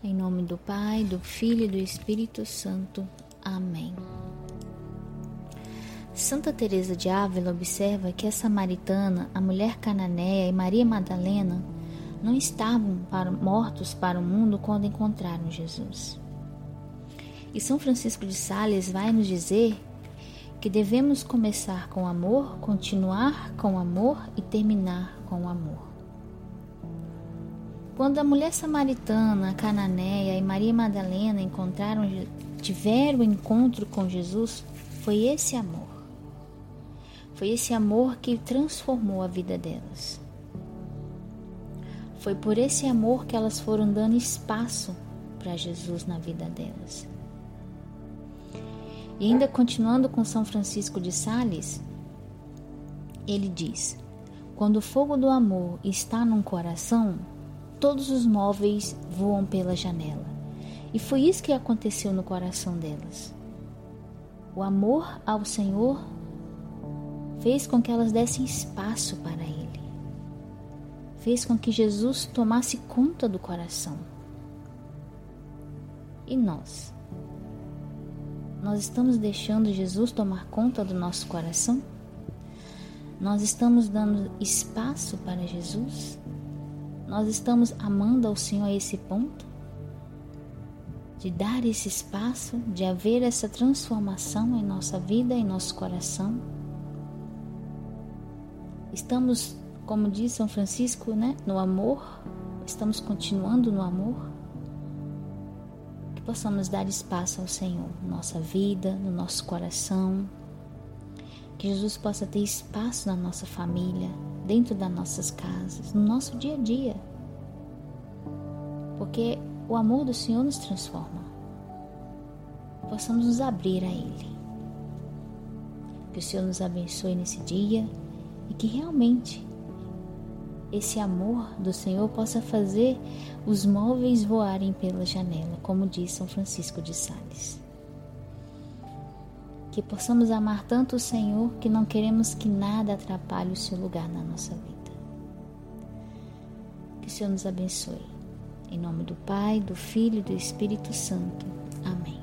Em nome do Pai, do Filho e do Espírito Santo. Amém. Santa Teresa de Ávila observa que a samaritana, a mulher cananeia e Maria Madalena não estavam para, mortos para o mundo quando encontraram Jesus. E São Francisco de Sales vai nos dizer que devemos começar com amor, continuar com amor e terminar com amor. Quando a mulher samaritana, cananeia e Maria Madalena encontraram, tiveram encontro com Jesus, foi esse amor. Foi esse amor que transformou a vida delas. Foi por esse amor que elas foram dando espaço para Jesus na vida delas. E ainda continuando com São Francisco de Sales, ele diz: Quando o fogo do amor está num coração, todos os móveis voam pela janela. E foi isso que aconteceu no coração delas. O amor ao Senhor fez com que elas dessem espaço para Ele, fez com que Jesus tomasse conta do coração. E nós? Nós estamos deixando Jesus tomar conta do nosso coração? Nós estamos dando espaço para Jesus? Nós estamos amando ao Senhor a esse ponto? De dar esse espaço, de haver essa transformação em nossa vida, em nosso coração? Estamos, como diz São Francisco, né, no amor? Estamos continuando no amor? Que possamos dar espaço ao Senhor na nossa vida, no nosso coração. Que Jesus possa ter espaço na nossa família, dentro das nossas casas, no nosso dia a dia. Porque o amor do Senhor nos transforma. Possamos nos abrir a Ele. Que o Senhor nos abençoe nesse dia e que realmente esse amor do Senhor possa fazer os móveis voarem pela janela, como diz São Francisco de Sales. Que possamos amar tanto o Senhor que não queremos que nada atrapalhe o seu lugar na nossa vida. Que o Senhor nos abençoe. Em nome do Pai, do Filho e do Espírito Santo. Amém.